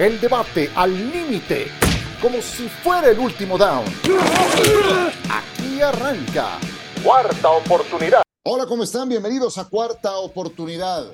El debate al límite, como si fuera el último down. Aquí arranca. Cuarta oportunidad. Hola, ¿cómo están? Bienvenidos a Cuarta Oportunidad.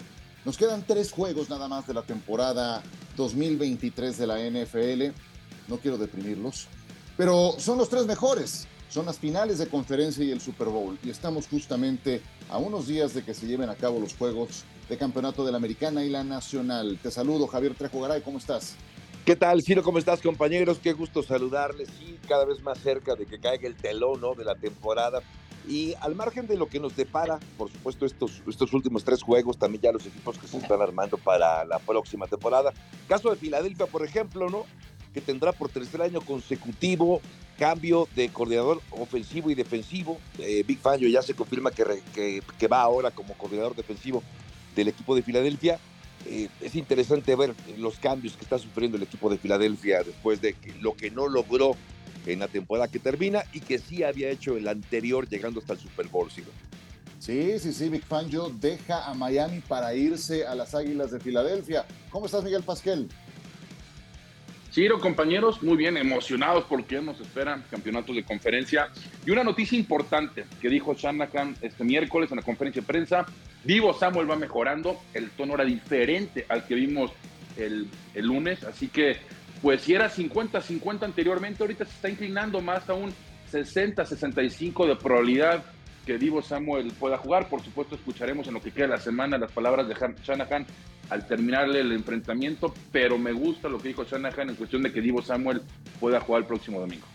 Nos quedan tres juegos nada más de la temporada 2023 de la NFL. No quiero deprimirlos, pero son los tres mejores. Son las finales de conferencia y el Super Bowl. Y estamos justamente a unos días de que se lleven a cabo los juegos de campeonato de la Americana y la Nacional. Te saludo, Javier Trejo Garay, ¿cómo estás? ¿Qué tal, Ciro? ¿Cómo estás, compañeros? Qué gusto saludarles. Sí, cada vez más cerca de que caiga el telón ¿no? de la temporada. Y al margen de lo que nos depara, por supuesto, estos, estos últimos tres juegos, también ya los equipos que se están armando para la próxima temporada. Caso de Filadelfia, por ejemplo, ¿no? Que tendrá por tercer año consecutivo cambio de coordinador ofensivo y defensivo. Eh, Big Fangio ya se confirma que, va ahora como coordinador defensivo del equipo de Filadelfia. Eh, es interesante ver los cambios que está sufriendo el equipo de Filadelfia después de lo que no logró en la temporada que termina y que sí había hecho el anterior llegando hasta el Super Bowl. ¿sí? Sí, sí, sí, Big Fangio deja a Miami para irse a las Águilas de Filadelfia. ¿Cómo estás, Miguel Pasquel? Ciro, compañeros, muy bien, emocionados porque nos esperan campeonatos de conferencia. Y una noticia importante que dijo Shanahan este miércoles en la conferencia de prensa, Vivo Samuel va mejorando, el tono era diferente al que vimos el, el lunes, así que pues si era 50-50 anteriormente, ahorita se está inclinando más a un 60-65 de probabilidad que Divo Samuel pueda jugar. Por supuesto, escucharemos en lo que queda la semana las palabras de Shanahan al terminar el enfrentamiento, pero me gusta lo que dijo Shanahan en cuestión de que Divo Samuel pueda jugar el próximo domingo.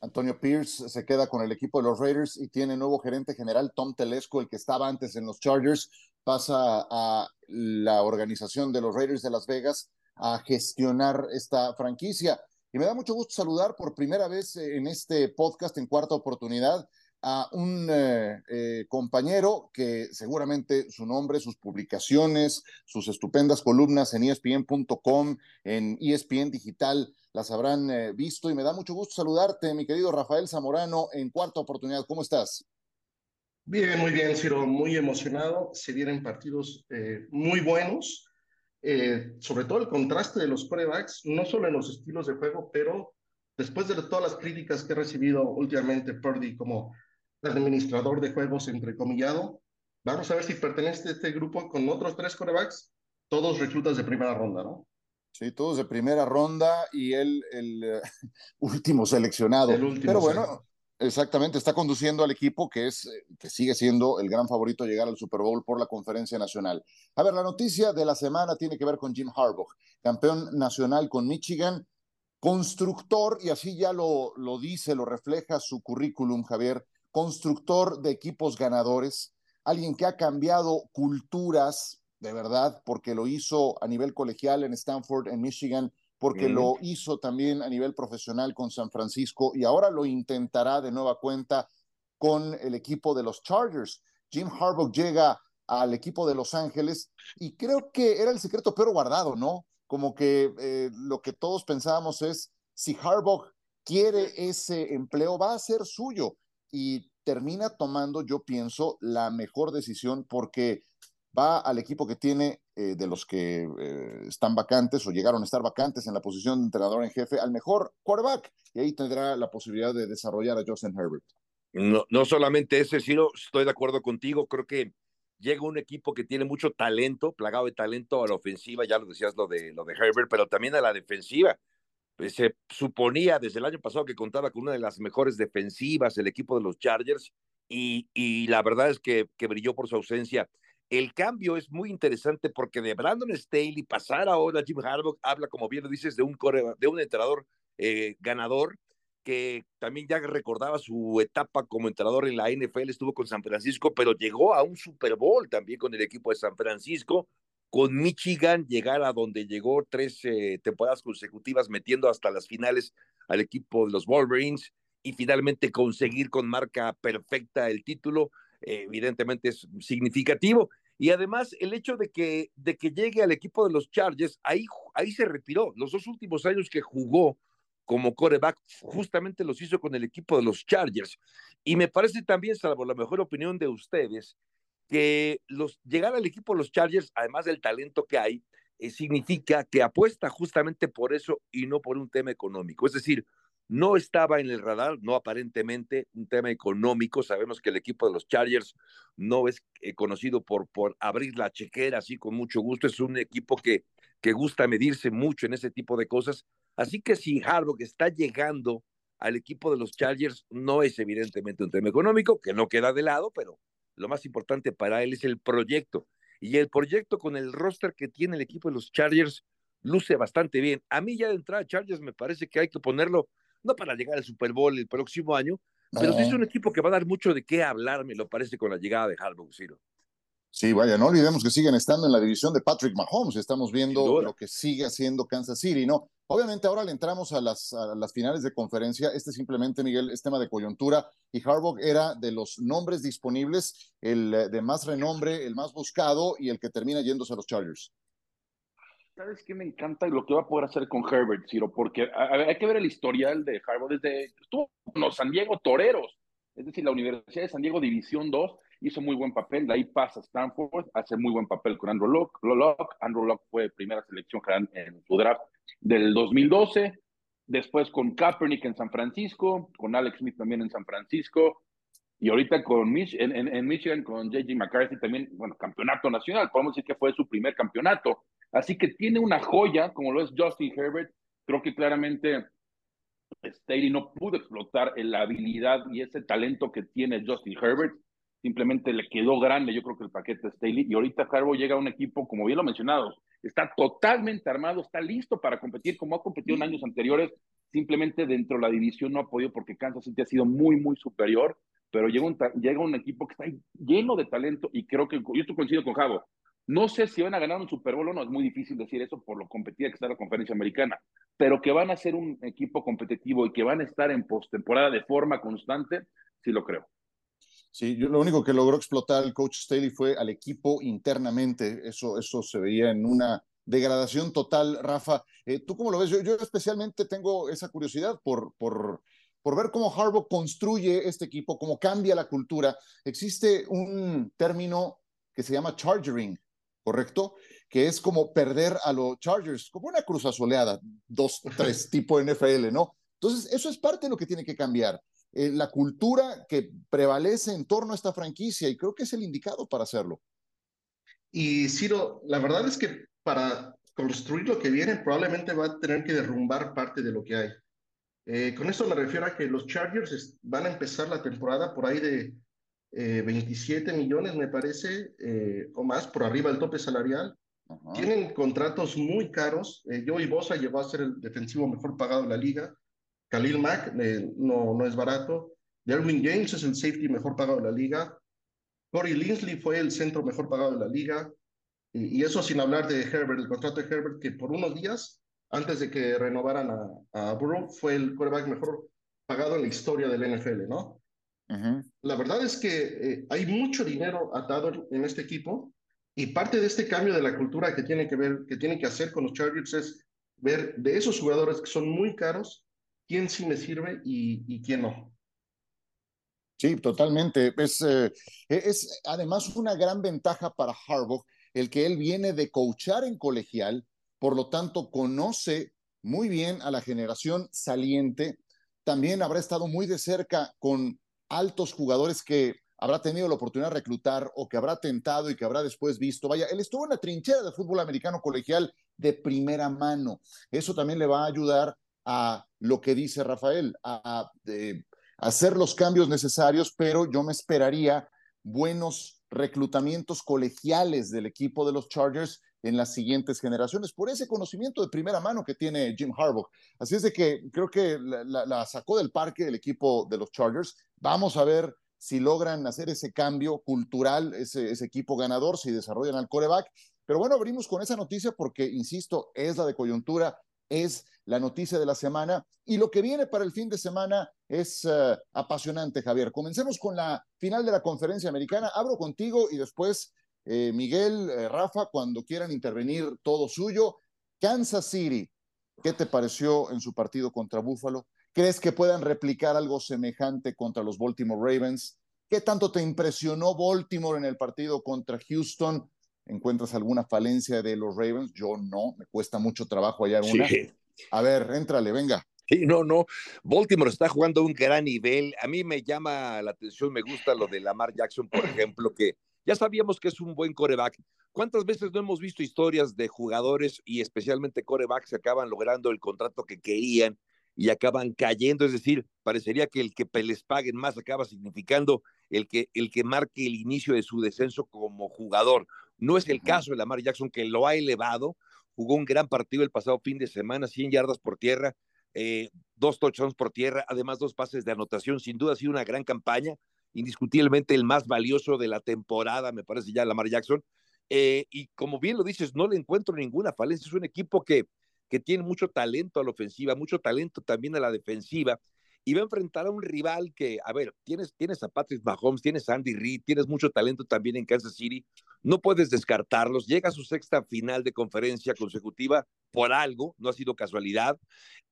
Antonio Pierce se queda con el equipo de los Raiders y tiene nuevo gerente general Tom Telesco, el que estaba antes en los Chargers, pasa a la organización de los Raiders de Las Vegas a gestionar esta franquicia. Y me da mucho gusto saludar por primera vez en este podcast en cuarta oportunidad a un eh, eh, compañero que seguramente su nombre, sus publicaciones, sus estupendas columnas en espn.com, en ESPN Digital, las habrán eh, visto y me da mucho gusto saludarte, mi querido Rafael Zamorano, en cuarta oportunidad. ¿Cómo estás? Bien, muy bien, Ciro, muy emocionado. Se vienen partidos muy buenos, sobre todo el contraste de los corebacks, no solo en los estilos de juego, pero después de todas las críticas que he recibido últimamente, Purdy, como administrador de juegos entrecomillado. Vamos a ver si pertenece a este grupo con otros tres corebacks, todos reclutas de primera ronda, ¿no? Sí, todos de primera ronda y él el eh, último seleccionado. Pero bueno, exactamente, está conduciendo al equipo que es eh, que sigue siendo el gran favorito a llegar al Super Bowl por la conferencia nacional. A ver, la noticia de la semana tiene que ver con Jim Harbaugh, campeón nacional con Michigan, constructor, y así ya lo, lo dice, lo refleja su currículum, Javier, constructor de equipos ganadores, alguien que ha cambiado culturas de verdad, porque lo hizo a nivel colegial en Stanford, en Michigan, porque lo hizo también a nivel profesional con San Francisco y ahora lo intentará de nueva cuenta con el equipo de los Chargers. Jim Harbaugh llega al equipo de Los Ángeles y creo que era el secreto pero guardado, ¿no? Como que eh, lo que todos pensábamos es, si Harbaugh quiere ese empleo, va a ser suyo y termina tomando, yo pienso, la mejor decisión porque va al equipo que tiene eh, de los que eh, están vacantes o llegaron a estar vacantes en la posición de entrenador en jefe al mejor quarterback y ahí tendrá la posibilidad de desarrollar a Justin Herbert. No, no solamente ese, sino estoy de acuerdo contigo, creo que llega un equipo que tiene mucho talento, plagado de talento a la ofensiva, ya lo decías lo de, lo de Herbert, pero también a la defensiva. Pues, se suponía desde el año pasado que contaba con una de las mejores defensivas el equipo de los Chargers y, y la verdad es que, que brilló por su ausencia. El cambio es muy interesante porque de Brandon Staley pasar ahora a Jim Harbaugh habla, como bien lo dices, de un, de un entrenador eh, ganador que también ya recordaba su etapa como entrenador en la NFL, estuvo con San Francisco, pero llegó a un Super Bowl también con el equipo de San Francisco, con Michigan llegar a donde llegó tres eh, temporadas consecutivas metiendo hasta las finales al equipo de los Wolverines y finalmente conseguir con marca perfecta el título, eh, evidentemente es significativo. Y además el hecho de que, de que llegue al equipo de los Chargers, ahí, ahí se retiró. Los dos últimos años que jugó como coreback, justamente los hizo con el equipo de los Chargers. Y me parece también, salvo la mejor opinión de ustedes, que los, llegar al equipo de los Chargers, además del talento que hay, eh, significa que apuesta justamente por eso y no por un tema económico. Es decir, no estaba en el radar, no aparentemente un tema económico. Sabemos que el equipo de los Chargers no es eh, conocido por, por abrir la chequera así con mucho gusto. Es un equipo que, que gusta medirse mucho en ese tipo de cosas. Así que si Harbaugh está llegando al equipo de los Chargers, no es evidentemente un tema económico, que no queda de lado, pero lo más importante para él es el proyecto. Y el proyecto con el roster que tiene el equipo de los Chargers luce bastante bien. A mí ya de entrada Chargers me parece que hay que ponerlo, no para llegar al Super Bowl el próximo año, pero sí es un equipo que va a dar mucho de qué hablar, me lo parece, con la llegada de Harbaugh, Ciro. Sí, vaya, no olvidemos que siguen estando en la división de Patrick Mahomes. Estamos viendo lo que sigue haciendo Kansas City, ¿no? Obviamente ahora le entramos a las, a las finales de conferencia. Este simplemente, Miguel, es tema de coyuntura. Y Harbaugh era de los nombres disponibles, el eh, de más renombre, el más buscado y el que termina yéndose a los Chargers. ¿Sabes qué me encanta lo que va a poder hacer con Herbert, Ciro? Porque hay que ver el historial de Harbaugh desde estuvo con los San Diego Toreros, es decir, la Universidad de San Diego División 2 hizo muy buen papel, de ahí pasa Stanford, hace muy buen papel con Andrew Locke. Andrew Locke fue primera selección en su draft del 2012, después con Kaepernick en San Francisco, con Alex Smith también en San Francisco, y ahorita con Mich en, en, Michigan con J.J. McCarthy también, bueno, campeonato nacional, podemos decir que fue su primer campeonato. Así que tiene una joya, como lo es Justin Herbert, creo que claramente Staley no pudo explotar la habilidad y ese talento que tiene Justin Herbert simplemente le quedó grande, yo creo que el paquete Staley, y ahorita Carbo llega a un equipo, como bien lo mencionado, está totalmente armado, está listo para competir como ha competido en años anteriores, simplemente dentro de la división no ha podido porque Kansas City ha sido muy, muy superior, pero llega un, llega un equipo que está lleno de talento y creo que, yo estoy coincido con Javo, no sé si van a ganar un Super Bowl o no, es muy difícil decir eso por lo competida que está la conferencia americana, pero que van a ser un equipo competitivo y que van a estar en postemporada de forma constante, sí lo creo. Sí, yo lo único que logró explotar el coach Staley fue al equipo internamente. Eso, eso se veía en una degradación total. Rafa, eh, ¿tú cómo lo ves? Yo, yo, especialmente tengo esa curiosidad por, por, por ver cómo Harbaugh construye este equipo, cómo cambia la cultura. Existe un término que se llama chargering, ¿correcto? Que es como perder a los Chargers, como una cruz asoleada, dos, tres tipo NFL, ¿no? Entonces, eso es parte de lo que tiene que cambiar. Eh, la cultura que prevalece en torno a esta franquicia y creo que es el indicado para hacerlo. Y Ciro, la verdad es que para construir lo que viene probablemente va a tener que derrumbar parte de lo que hay. Eh, con esto me refiero a que los Chargers van a empezar la temporada por ahí de 27 eh, millones, me parece, o más, por arriba del tope salarial. Tienen contratos muy caros. Joey Bosa llegó a ser el defensivo mejor pagado de la liga. Khalil Mack eh, no, no es barato. Derwin James es el safety mejor pagado de la liga. Corey Linsley fue el centro mejor pagado de la liga. Y, eso sin hablar de Herbert, el contrato de Herbert, que por unos días, antes de que renovaran a, a Burrow, fue el quarterback mejor pagado en la historia del NFL, ¿no? La verdad es que eh, hay mucho dinero atado en este equipo y parte de este cambio de la cultura que tiene que ver, que tienen que hacer con los Chargers es ver de esos jugadores que son muy caros, quién sí me sirve y, quién no. Sí, totalmente. Es, eh, es además una gran ventaja para Harbaugh el que él viene de coachar en colegial, por lo tanto conoce muy bien a la generación saliente. También habrá estado muy de cerca con altos jugadores que habrá tenido la oportunidad de reclutar o que habrá tentado y que habrá después visto. Vaya, él estuvo en la trinchera de fútbol americano colegial de primera mano. Eso también le va a ayudar a lo que dice Rafael, a, hacer los cambios necesarios, pero yo me esperaría buenos reclutamientos colegiales del equipo de los Chargers en las siguientes generaciones, por ese conocimiento de primera mano que tiene Jim Harbaugh. Así es de que creo que la, sacó del parque el equipo de los Chargers. Vamos a ver si logran hacer ese cambio cultural, ese, ese equipo ganador, si desarrollan al coreback. Pero bueno, abrimos con esa noticia porque, insisto, es la de coyuntura es la noticia de la semana. Y lo que viene para el fin de semana es eh, apasionante, Javier. Comencemos con la final de la conferencia americana. Abro contigo y después eh, Miguel, eh, Rafa, cuando quieran intervenir, todo suyo. Kansas City, ¿qué te pareció en su partido contra Buffalo? ¿Crees que puedan replicar algo semejante contra los Baltimore Ravens? ¿Qué tanto te impresionó Baltimore en el partido contra Houston? encuentras alguna falencia de los Ravens. Yo no, me cuesta mucho trabajo hallar una. A ver, éntrale, venga. Sí, no, no. Baltimore está jugando a un gran nivel. A mí me llama la atención, me gusta lo de Lamar Jackson, por ejemplo, que ya sabíamos que es un buen coreback. ¿Cuántas veces no hemos visto historias de jugadores y especialmente corebacks que acaban logrando el contrato que querían y acaban cayendo? Es decir, parecería que el que les paguen más acaba significando el que, el que marque el inicio de su descenso como jugador. No es el caso de Lamar Jackson, que lo ha elevado. Jugó un gran partido el pasado fin de semana, 100 yardas por tierra, eh, dos touchdowns por tierra, además dos pases de anotación. Sin duda ha sido una gran campaña, indiscutiblemente el más valioso de la temporada, me parece ya Lamar Jackson. Eh, y como bien lo dices, no le encuentro ninguna falencia. Es un equipo que, que tiene mucho talento a la ofensiva, mucho talento también a la defensiva. Y va a enfrentar a un rival que, a ver, tienes, tienes a Patrick Mahomes, tienes a Andy Reid, tienes mucho talento también en Kansas City. No puedes descartarlos. Llega a su sexta final de conferencia consecutiva por algo, no ha sido casualidad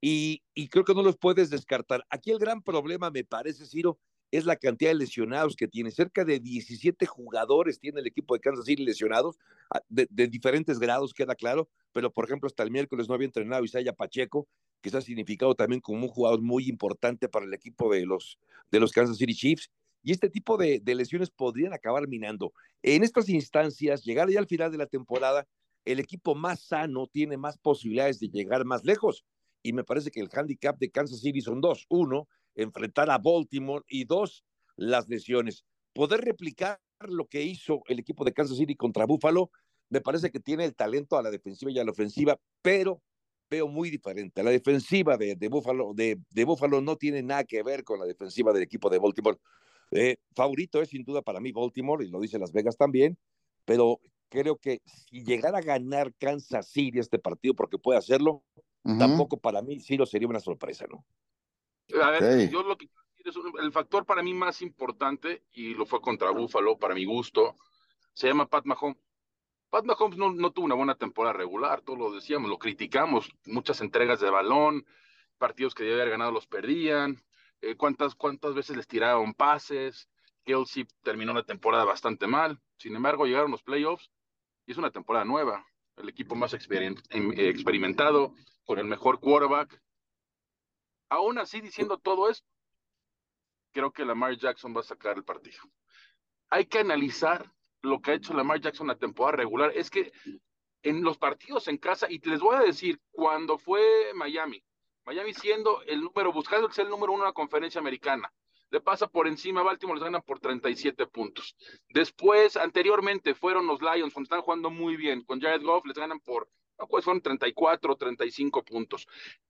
y, creo que no los puedes descartar. Aquí el gran problema, me parece, Ciro, es la cantidad de lesionados que tiene. Cerca de 17 jugadores tiene el equipo de Kansas City lesionados, ah, de, diferentes grados, queda claro, pero por ejemplo, hasta el miércoles no había entrenado Isaiah Pacheco, que se ha significado también como un jugador muy importante para el equipo de los, de los Kansas City Chiefs. Y este tipo de, lesiones podrían acabar minando. En estas instancias, llegar ya al final de la temporada, el equipo más sano tiene más posibilidades de llegar más lejos y me parece que el handicap de Kansas City son dos. Uno, enfrentar a Baltimore y dos, las lesiones. Poder replicar lo que hizo el equipo de Kansas City contra Buffalo, me parece que tiene el talento a la defensiva y a la ofensiva, pero veo muy diferente. La defensiva de, Buffalo, de Buffalo no tiene nada que ver con la defensiva del equipo de Baltimore. Eh, favorito es sin duda para mí Baltimore, y lo dice Las Vegas también, pero creo que si llegara a ganar Kansas City este partido, porque puede hacerlo, tampoco para mí Ciro sería una sorpresa, ¿no? A ver, yo lo que es el factor para mí más importante, y lo fue contra Buffalo, para mi gusto, se llama Pat Mahomes. Pat Mahomes no, no tuvo una buena temporada regular, todos lo decíamos, lo criticamos, muchas entregas de balón, partidos que debía haber ganado los perdían, eh, cuántas, cuántas veces les tiraron pases, Kelsey terminó la temporada bastante mal, sin embargo llegaron los playoffs y es una temporada nueva, el equipo más em, experimentado, con el mejor quarterback. Aún así, diciendo todo esto, creo que Lamar Jackson va a sacar el partido. Hay que analizar lo que ha hecho Lamar Jackson la temporada regular. Es que en los partidos en casa, y les voy a decir, cuando fue Miami, Miami siendo el número, buscando ser el número uno en la conferencia americana, le pasa por encima a Baltimore, les ganan por 37 puntos. Después, anteriormente, fueron los Lions, cuando están jugando muy bien, con Jared Goff les ganan por pues fueron 34, 35 puntos.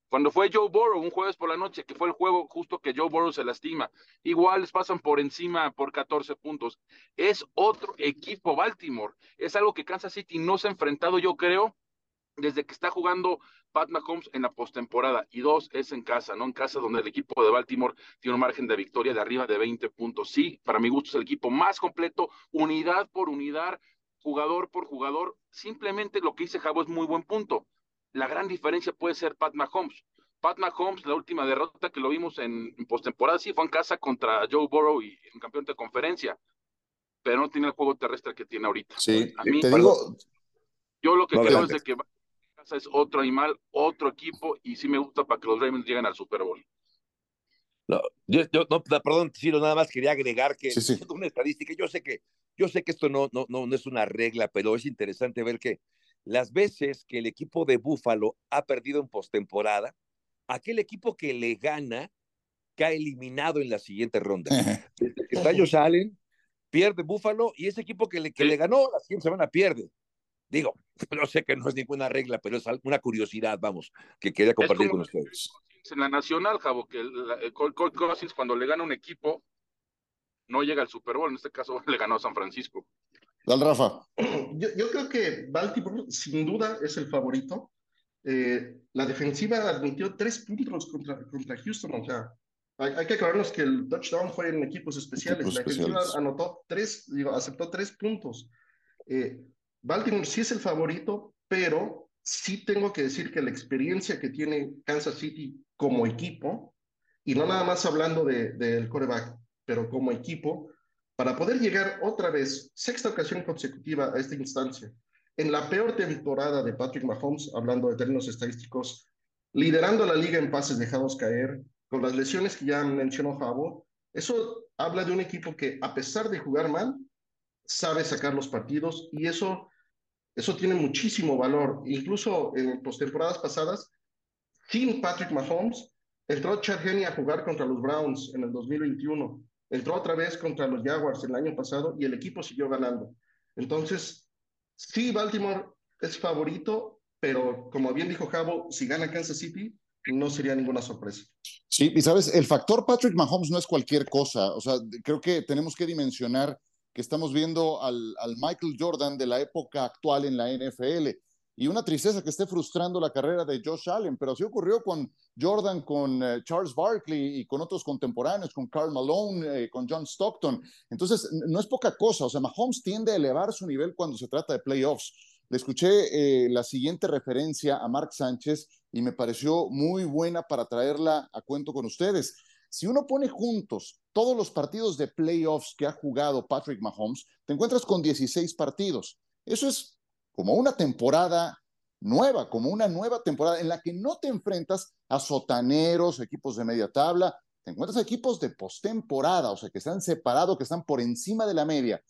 Cuando fue Joe Burrow, un jueves por la noche, que fue el juego justo que Joe Burrow se lastima, igual les pasan por encima por 14 puntos. Es otro equipo Baltimore. Es algo que Kansas City no se ha enfrentado, yo creo, desde que está jugando Pat Mahomes en la postemporada. Y dos, es en casa, ¿no? En casa donde el equipo de Baltimore tiene un margen de victoria de arriba de 20 puntos. Sí, para mi gusto es el equipo más completo, unidad por unidad, jugador por jugador. Simplemente lo que dice Javo es muy buen punto. La gran diferencia puede ser Pat Mahomes. Pat Mahomes, la última derrota que lo vimos en, postemporada, sí fue en casa contra Joe Burrow y en campeón de conferencia, pero no tiene el juego terrestre que tiene ahorita. Sí, a mí, te digo. Yo lo que creo es que casa es otro animal, otro equipo, y sí me gusta para que los Ravens lleguen al Super Bowl. No, yo, no, perdón, Ciro, nada más quería agregar que sí, una estadística, yo sé que yo sé que esto no, no, no, es una regla, pero es interesante ver que las veces que el equipo de Búfalo ha perdido en postemporada, aquel equipo que le gana cae eliminado en la siguiente ronda. Desde que Tallos Allen, pierde Búfalo y ese equipo que le, que le ganó la siguiente semana pierde. Digo, no sé que no es ninguna regla, pero es una curiosidad, vamos, que quería compartir con ustedes. En la Nacional, Javo, que el, Cousins cuando le gana un equipo, no llega al Super Bowl, en este caso le ganó a San Francisco. Dale, Rafa. Yo, creo que Baltimore sin duda es el favorito. Eh, la defensiva admitió tres puntos contra, contra Houston, o sea, hay, que aclararnos que el touchdown fue en equipos especiales. la defensiva anotó tres, digo, aceptó tres puntos. Eh, Baltimore sí es el favorito, pero sí tengo que decir que la experiencia que tiene Kansas City como equipo, y no nada más hablando del de, coreback, pero como equipo, para poder llegar otra vez, sexta ocasión consecutiva a esta instancia, en la peor temporada de Patrick Mahomes, hablando de términos estadísticos, liderando la liga en pases dejados caer, con las lesiones que ya mencionó Javo, eso habla de un equipo que, a pesar de jugar mal, sabe sacar los partidos y eso, eso tiene muchísimo valor. Incluso en postemporadas pasadas, sin Patrick Mahomes, entró Chad a jugar contra los Browns en el 2021. Entró otra vez contra los Jaguars el año pasado y el equipo siguió ganando. Entonces, sí, Baltimore es favorito, pero como bien dijo Javo, si gana Kansas City, no sería ninguna sorpresa. Sí, y sabes, el factor Patrick Mahomes no es cualquier cosa. O sea, creo que tenemos que dimensionar que estamos viendo al, Michael Jordan de la época actual en la NFL y una tristeza que esté frustrando la carrera de Josh Allen, pero así ocurrió con Jordan, con eh, Charles Barkley y con otros contemporáneos, con Carl Malone, eh, con John Stockton. Entonces, no es poca cosa, o sea, Mahomes tiende a elevar su nivel cuando se trata de playoffs. Le escuché eh, la siguiente referencia a Mark Sánchez y me pareció muy buena para traerla a cuento con ustedes. Si uno pone juntos todos los partidos de playoffs que ha jugado Patrick Mahomes, te encuentras con 16 partidos. Eso es como una temporada nueva, como una nueva temporada en la que no te enfrentas a sotaneros, equipos de media tabla, te encuentras a equipos de postemporada, o sea, que están separados, que están por encima de la media.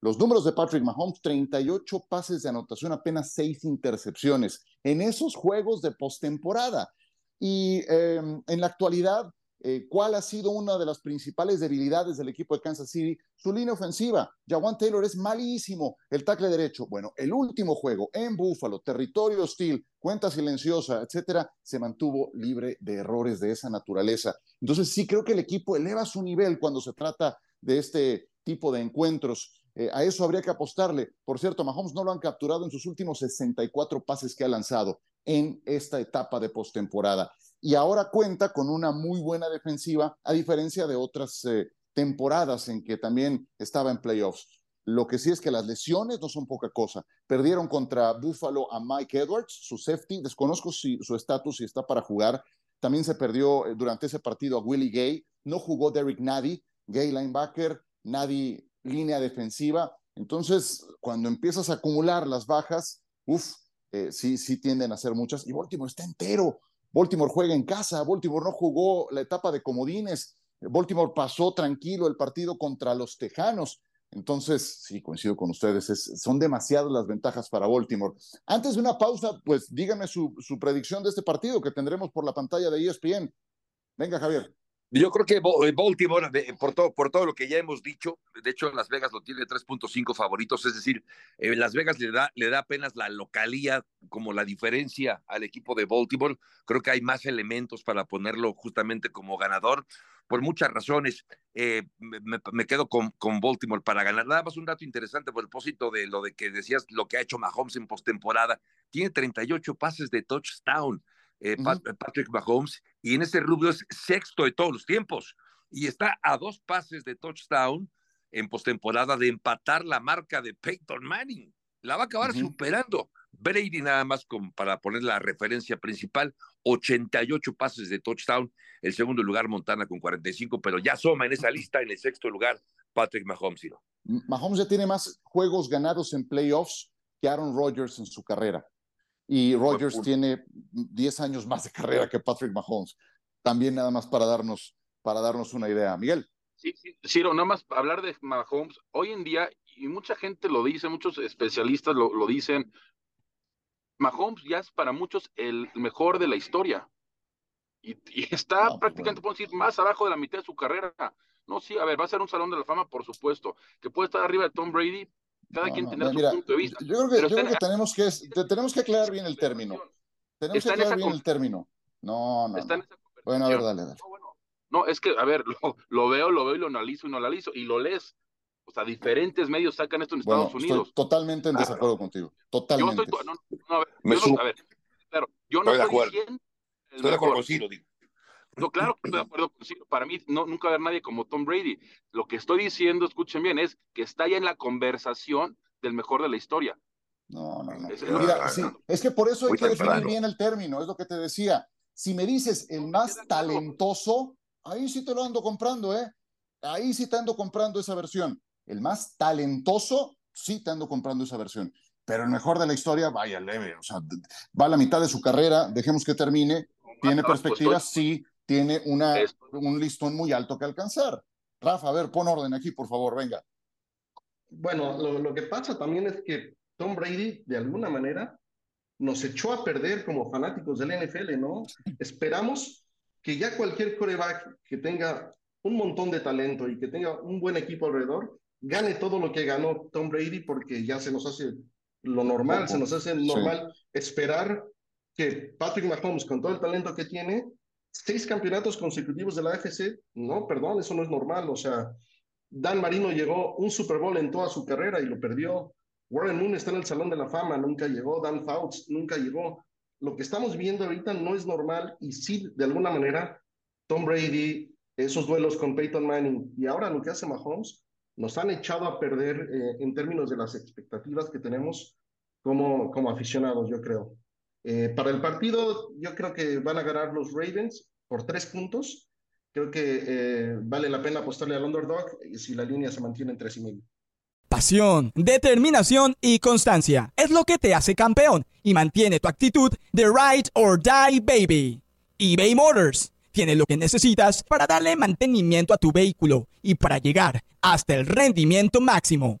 Los números de Patrick Mahomes, 38 pases de anotación, apenas 6 intercepciones en esos juegos de postemporada. Y em, en la actualidad, eh, cuál ha sido una de las principales debilidades del equipo de Kansas City, su línea ofensiva. Jawan Taylor es malísimo, el tackle derecho. Bueno, el último juego en Buffalo, territorio hostil, cuenta silenciosa, etcétera, se mantuvo libre de errores de esa naturaleza. Entonces, sí creo que el equipo eleva su nivel cuando se trata de este tipo de encuentros. Eh, a eso habría que apostarle. Por cierto, Mahomes no lo han capturado en sus últimos 64 pases que ha lanzado en esta etapa de postemporada y ahora cuenta con una muy buena defensiva, a diferencia de otras eh, temporadas en que también estaba en playoffs. Lo que sí es que las lesiones no son poca cosa. Perdieron contra Buffalo a Mike Edwards, su safety. Desconozco si su estatus, si está para jugar. También se perdió eh, durante ese partido a Willie Gay. No jugó Derek Nady, Gay linebacker, Nady línea defensiva. Entonces, cuando empiezas a acumular las bajas, uff, eh, sí, sí tienden a ser muchas. Y Baltimore está entero. Baltimore juega en casa, Baltimore no jugó la etapa de comodines, Baltimore pasó tranquilo el partido contra los Tejanos. Entonces, sí, coincido con ustedes, son demasiadas las ventajas para Baltimore. Antes de una pausa, pues díganme su, su predicción de este partido que tendremos por la pantalla de ESPN. Venga, Javier. Yo creo que eh, Baltimore, por todo, por todo lo que ya hemos dicho, de hecho Las Vegas lo tiene 3.5 favoritos, es decir, eh, Las Vegas le da, le da apenas la localía como la diferencia al equipo de Baltimore. Creo que hay más elementos para ponerlo justamente como ganador, por muchas razones. Eh, me, quedo con, con, Baltimore para ganar. Nada más un dato interesante por el propósito de lo de que decías, lo que ha hecho Mahomes en postemporada. Tiene 38 pases de touchdown. Eh, Patrick Mahomes, y en ese rubio es sexto de todos los tiempos. Y está a dos pases de touchdown en postemporada de empatar la marca de Peyton Manning. La va a acabar superando. Brady nada más con, para poner la referencia principal, 88 pases de touchdown, el segundo lugar Montana con 45, pero ya soma en esa lista en el sexto lugar Patrick Mahomes. Mahomes ya tiene más juegos ganados en playoffs que Aaron Rodgers en su carrera y Rogers tiene 10 años más de carrera que Patrick Mahomes. También nada más para darnos, para darnos una idea. Miguel. Sí, sí, Ciro, nada más hablar de Mahomes. Hoy en día, y mucha gente lo dice, muchos especialistas lo, lo dicen, Mahomes ya es para muchos el mejor de la historia. Y, está pues prácticamente, puedo decir, más abajo de la mitad de su carrera. No, sí, a ver, va a ser un salón de la fama, por supuesto. Que puede estar arriba de Tom Brady, cada quien tiene su punto de vista. Yo creo que, yo creo que tenemos, que tenemos que aclarar bien el término. Tenemos que aclarar bien el término. No, no. Bueno, a ver, dale, dale. No, es que, a ver, lo, lo, veo, lo veo y lo analizo y lo analizo y lo lees. O sea, diferentes medios sacan esto en Estados Unidos. Estoy totalmente en desacuerdo contigo. Totalmente. Yo estoy, no, no, a ver, yo no, a ver, claro, yo no estoy, estoy diciendo. Estoy de acuerdo con Ciro, digo. No, claro que estoy de acuerdo contigo. Para mí, no, nunca haber nadie como Tom Brady. Lo que estoy diciendo, escuchen bien, es que está ya en la conversación del mejor de la historia. No, no, no. Es, Mira, sí, es que por eso hay que definir bien el término, es lo que te decía. Si me dices el más talentoso, ahí sí te lo ando comprando, ¿eh? ahí sí te ando comprando esa versión. El más talentoso, sí te ando comprando esa versión. Pero el mejor de la historia, vaya leve, o sea, va a la mitad de su carrera, dejemos que termine, tiene perspectivas, sí, tiene una, un listón muy alto que alcanzar. Rafa, a ver, pon orden aquí, por favor, venga. Bueno, lo, que pasa también es que Tom Brady, de alguna manera, nos echó a perder como fanáticos del NFL, ¿no? Esperamos que ya cualquier coreback que tenga un montón de talento y que tenga un buen equipo alrededor, gane todo lo que ganó Tom Brady porque ya se nos hace lo normal, se nos hace normal esperar que Patrick Mahomes, con todo el talento que tiene, seis campeonatos consecutivos de la AFC, no, perdón, eso no es normal, o sea, Dan Marino llegó un Super Bowl en toda su carrera y lo perdió. Warren Moon está en el Salón de la Fama, nunca llegó. Dan Fouts nunca llegó. Lo que estamos viendo ahorita no es normal y sí, de alguna manera, Tom Brady, esos duelos con Peyton Manning y ahora lo que hace Mahomes, nos han echado a perder eh, en términos de las expectativas que tenemos como, como aficionados, yo creo. Eh, para el partido, yo creo que van a ganar los Ravens por tres puntos creo que eh, vale la pena apostarle al underdog si la línea se mantiene en tres y medio. Pasión, determinación y constancia es lo que te hace campeón y mantiene tu actitud de ride or die baby. eBay Motors tiene lo que necesitas para darle mantenimiento a tu vehículo y para llegar hasta el rendimiento máximo.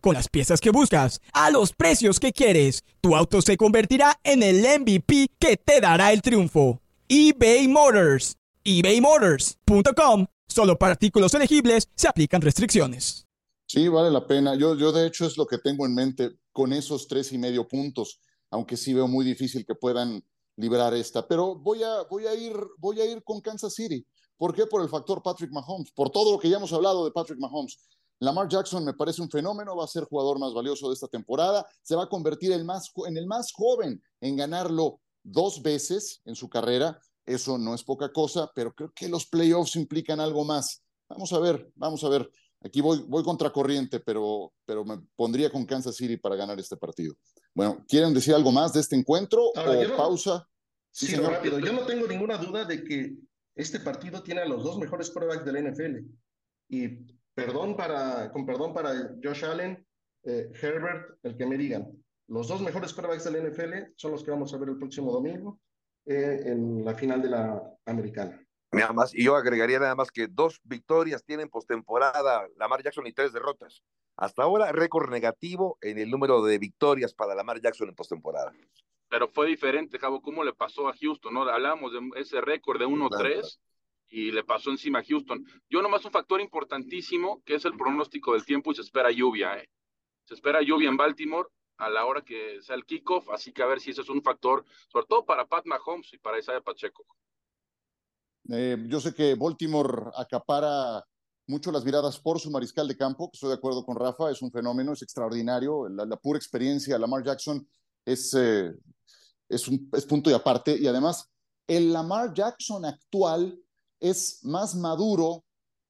Con las piezas que buscas, a los precios que quieres, tu auto se convertirá en el MVP que te dará el triunfo. eBay Motors. ebaymotors.com Solo para artículos elegibles se aplican restricciones. Sí, vale la pena. Yo, yo de hecho es lo que tengo en mente con esos tres y medio puntos, aunque sí veo muy difícil que puedan librar esta. Pero voy a, voy a, ir, voy a ir con Kansas City. ¿Por qué? Por el factor Patrick Mahomes, por todo lo que ya hemos hablado de Patrick Mahomes. Lamar Jackson me parece un fenómeno, va a ser jugador más valioso de esta temporada, se va a convertir en, más, en el más joven en ganarlo dos veces en su carrera eso no es poca cosa, pero creo que los playoffs implican algo más. Vamos a ver, vamos a ver. Aquí voy, voy contracorriente, pero, pero me pondría con Kansas City para ganar este partido. Bueno, ¿quieren decir algo más de este encuentro o pausa? Sí, rápido. Yo no tengo ninguna duda de que este partido tiene a los dos mejores quarterbacks de la NFL. Y perdón para, con perdón para Josh Allen, eh, Herbert, el que me digan. Los dos mejores quarterbacks de la NFL son los que vamos a ver el próximo domingo. Eh, en la final de la americana. Nada más, y yo agregaría nada más que dos victorias tienen postemporada Lamar Jackson y tres derrotas. Hasta ahora, récord negativo en el número de victorias para Lamar Jackson en postemporada. Pero fue diferente, Javo, ¿cómo le pasó a Houston? ¿no? Hablábamos de ese récord de 1-3 y le pasó encima a Houston. Yo nomás un factor importantísimo que es el pronóstico del tiempo y se espera lluvia. ¿eh? Se espera lluvia en Baltimore a la hora que sea el kickoff, así que a ver si ese es un factor, sobre todo para Pat Mahomes y para Isaiah Pacheco. Eh, yo sé que Baltimore acapara mucho las miradas por su mariscal de campo, que estoy de acuerdo con Rafa, es un fenómeno, es extraordinario, la, pura experiencia, Lamar Jackson es, eh, es, un, es punto y aparte, y además el Lamar Jackson actual es más maduro,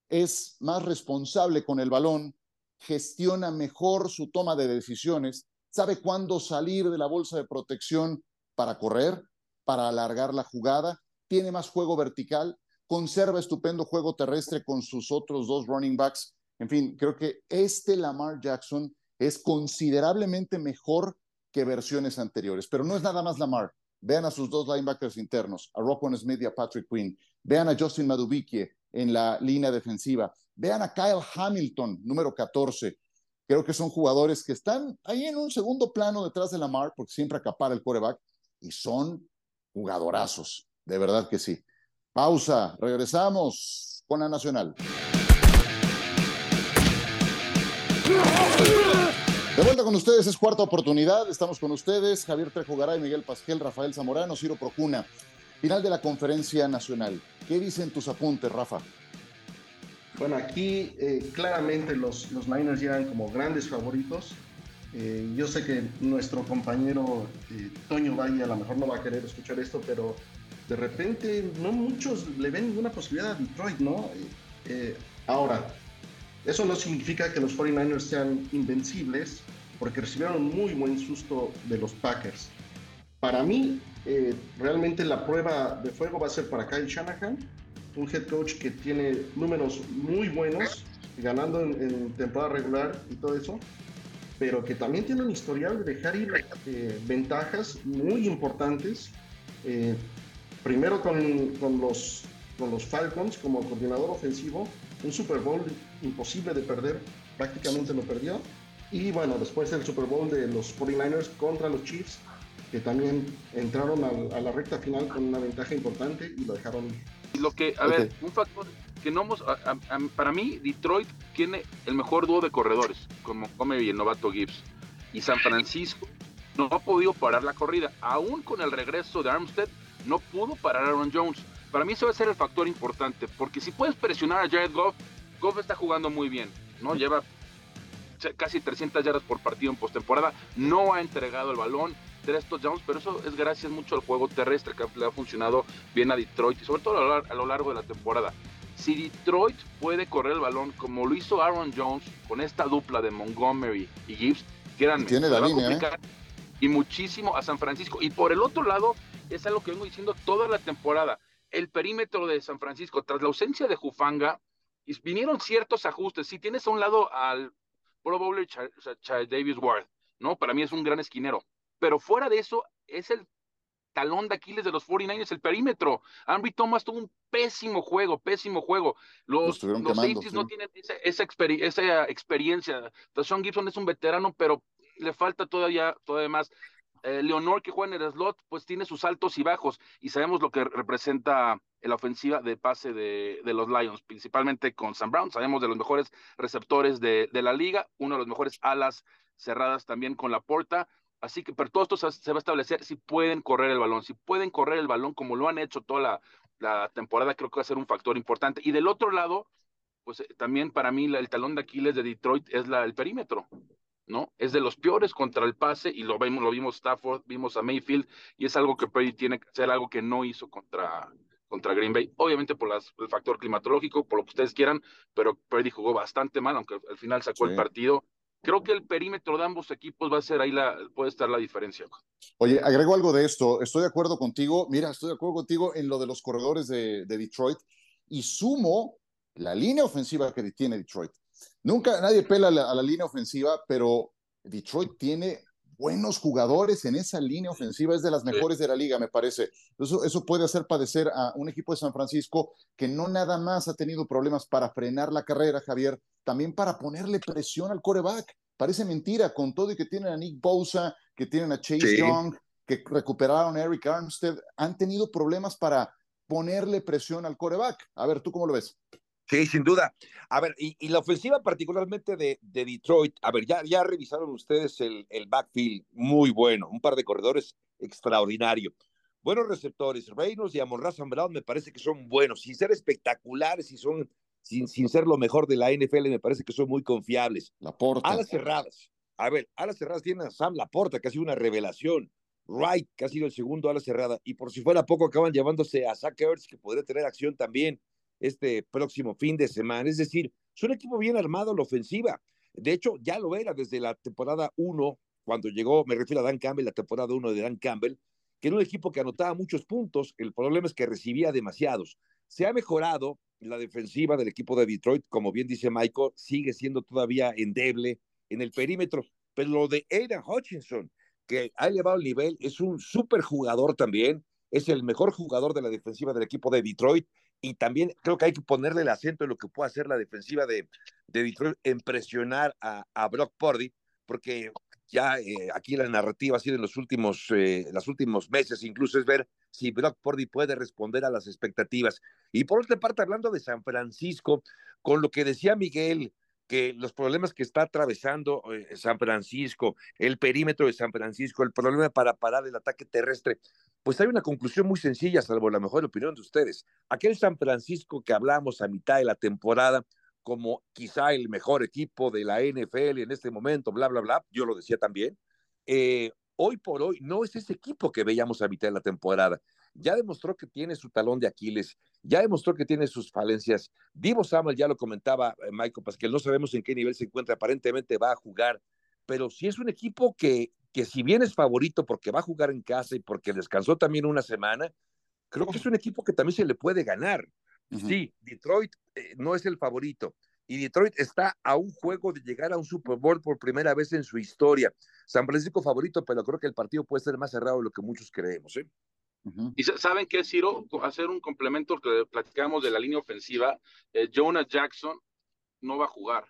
es más responsable con el balón, gestiona mejor su toma de decisiones, sabe cuándo salir de la bolsa de protección para correr, para alargar la jugada, tiene más juego vertical, conserva estupendo juego terrestre con sus otros dos running backs. En fin, creo que este Lamar Jackson es considerablemente mejor que versiones anteriores, pero no es nada más Lamar. Vean a sus dos linebackers internos, a Rockwell Smith y a Patrick Quinn. Vean a Justin Madubikie en la línea defensiva. Vean a Kyle Hamilton, número 14. Creo que son jugadores que están ahí en un segundo plano detrás de Lamar, porque siempre acapara el coreback, y son jugadorazos, de verdad que sí. Pausa, regresamos con la Nacional. De vuelta con ustedes, es cuarta oportunidad. Estamos con ustedes, Javier Trejo Garay, Miguel Pasquel, Rafael Zamorano, Ciro Procuna. Final de la conferencia nacional. ¿Qué dicen tus apuntes, Rafa? Bueno, aquí eh, claramente los, los Niners llegan como grandes favoritos. Eh, yo sé que nuestro compañero eh, Toño Valle a lo mejor no va a querer escuchar esto, pero de repente no muchos le ven ninguna posibilidad a Detroit, ¿no? ahora, eso no significa que los 49ers sean invencibles, porque recibieron muy buen susto de los Packers. Para mí, realmente la prueba de fuego va a ser para Kyle Shanahan, un head coach que tiene números muy buenos, ganando en, temporada regular y todo eso, pero que también tiene un historial de dejar ir eh, ventajas muy importantes. Eh, primero con, con, los, con los Falcons como coordinador ofensivo, un Super Bowl imposible de perder, prácticamente lo perdió. Y bueno, después el Super Bowl de los 49ers contra los Chiefs, que también entraron a, a la recta final con una ventaja importante y lo dejaron lo que, a ver, un factor que no hemos, para mí, Detroit tiene el mejor dúo de corredores, como Come y el novato Gibbs. Y San Francisco no ha podido parar la corrida. Aún con el regreso de Armstead, no pudo parar a Aaron Jones. Para mí eso va a ser el factor importante, porque si puedes presionar a Jared Goff, Goff está jugando muy bien, ¿no? Lleva casi 300 yardas por partido en postemporada, no ha entregado el balón, tres touchdowns, pero eso es gracias mucho al juego terrestre que le ha funcionado bien a Detroit y sobre todo a lo largo de la temporada. Si Detroit puede correr el balón como lo hizo Aaron Jones con esta dupla de Montgomery y Gibbs, que eran tiene la línea, ¿eh? y muchísimo a San Francisco. Y por el otro lado, es algo que vengo diciendo toda la temporada. El perímetro de San Francisco, tras la ausencia de Jufanga, vinieron ciertos ajustes. Si tienes a un lado al Pro Bowler Davis Ward, ¿no? Para mí es un gran esquinero. Pero fuera de eso, es el talón de Aquiles de los 49ers, el perímetro. Ambry Thomas tuvo un pésimo juego, pésimo juego. Los, los, safeties no tienen esa, esa, experiencia. Sean Gibson es un veterano, pero le falta todavía, todavía más. Eh, Leonor, que juega en el slot, pues tiene sus altos y bajos, y sabemos lo que representa la ofensiva de pase de, los Lions, principalmente con Sam Brown. Sabemos de los mejores receptores de, de la liga, uno de los mejores alas cerradas también con la porta. Así que, pero todo esto se va a establecer si pueden correr el balón, si pueden correr el balón como lo han hecho toda la, temporada, creo que va a ser un factor importante. Y del otro lado, pues eh, también para mí el talón de Aquiles de Detroit es la, el perímetro, ¿no? Es de los peores contra el pase y lo vimos, lo vimos Stafford, vimos a Mayfield y es algo que Brady tiene que hacer, algo que no hizo contra, contra Green Bay, obviamente por las, el factor climatológico, por lo que ustedes quieran, pero Brady jugó bastante mal, aunque al final sacó el partido creo que el perímetro de ambos equipos va a ser ahí la, puede estar la diferencia. Oye, agrego algo de esto, estoy de acuerdo contigo, mira, estoy de acuerdo contigo en lo de los corredores de, Detroit y sumo la línea ofensiva que tiene Detroit. Nunca nadie pela a la línea ofensiva, pero Detroit tiene buenos jugadores en esa línea ofensiva, es de las mejores de la liga, me parece. Eso, eso puede hacer padecer a un equipo de San Francisco que no nada más ha tenido problemas para frenar la carrera, Javier, también para ponerle presión al coreback. Parece mentira, con todo y que tienen a Nick Bosa, que tienen a Chase Young, que recuperaron a Eric Armstead, han tenido problemas para ponerle presión al coreback. A ver, ¿tú cómo lo ves? Sí, sin duda. A ver, y, la ofensiva particularmente de, Detroit, a ver, ya, ya revisaron ustedes el, el backfield, muy bueno, un par de corredores extraordinario. Buenos receptores, Reynolds y Amon Razan Brown me parece que son buenos, sin ser espectaculares, y son, sin, sin ser lo mejor de la NFL, me parece que son muy confiables. Laporta. Alas cerradas. A ver, alas cerradas tienen a Sam Laporta, que ha sido una revelación. Wright, que ha sido el segundo ala cerrada. Y por si fuera poco, acaban llevándose a Zach Ertz, que podría tener acción también este próximo fin de semana. Es decir, es un equipo bien armado en la ofensiva. De hecho, ya lo era desde la temporada 1, cuando llegó, me refiero a Dan Campbell, la temporada 1 de Dan Campbell, que era un equipo que anotaba muchos puntos. El problema es que recibía demasiados. Se ha mejorado la defensiva del equipo de Detroit, como bien dice Michael, sigue siendo todavía endeble en el perímetro. Pero lo de Aidan Hutchinson, que ha elevado el nivel, es un súper jugador también, es el mejor jugador de la defensiva del equipo de Detroit y también creo que hay que ponerle el acento en lo que puede hacer la defensiva de, de Detroit en presionar a, a Brock Purdy, porque ya eh, aquí la narrativa ha sido en los últimos, eh, los últimos meses, incluso es ver si Brock Purdy puede responder a las expectativas. Y por otra parte, hablando de San Francisco, con lo que decía Miguel, que los problemas que está atravesando eh, San Francisco, el perímetro de San Francisco, el problema para parar el ataque terrestre, pues hay una conclusión muy sencilla, salvo la mejor opinión de ustedes. Aquel San Francisco que hablamos a mitad de la temporada, como quizá el mejor equipo de la NFL en este momento, bla, bla, bla, yo lo decía también, eh, hoy por hoy no es ese equipo que veíamos a mitad de la temporada. Ya demostró que tiene su talón de Aquiles, ya demostró que tiene sus falencias. Divo Samuel, ya lo comentaba eh, Michael Pascal, no sabemos en qué nivel se encuentra, aparentemente va a jugar, pero si es un equipo que, que si bien es favorito porque va a jugar en casa y porque descansó también una semana, creo que es un equipo que también se le puede ganar. Sí, Detroit eh, no es el favorito, y Detroit está a un juego de llegar a un Super Bowl por primera vez en su historia. San Francisco favorito, pero creo que el partido puede ser más cerrado de lo que muchos creemos. ¿eh? Y saben qué, Ciro, hacer un complemento que platicamos de la línea ofensiva. Eh, Jonah Jackson no va a jugar,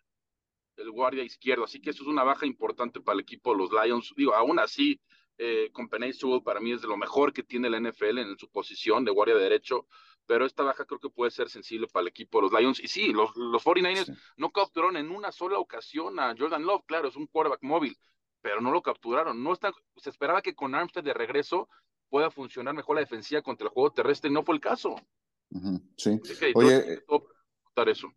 el guardia izquierdo, así que eso es una baja importante para el equipo de los Lions. Digo, aún así, eh, con Penay para mí es de lo mejor que tiene la NFL en su posición de guardia derecho pero esta baja creo que puede ser sensible para el equipo de los Lions. Y sí, los, los 49ers no capturaron en una sola ocasión a Jordan Love, claro, es un quarterback móvil, pero no lo capturaron. No está, se esperaba que con Armstead de regreso pueda funcionar mejor la defensiva contra el juego terrestre no fue el caso. Sí. Oye, eso.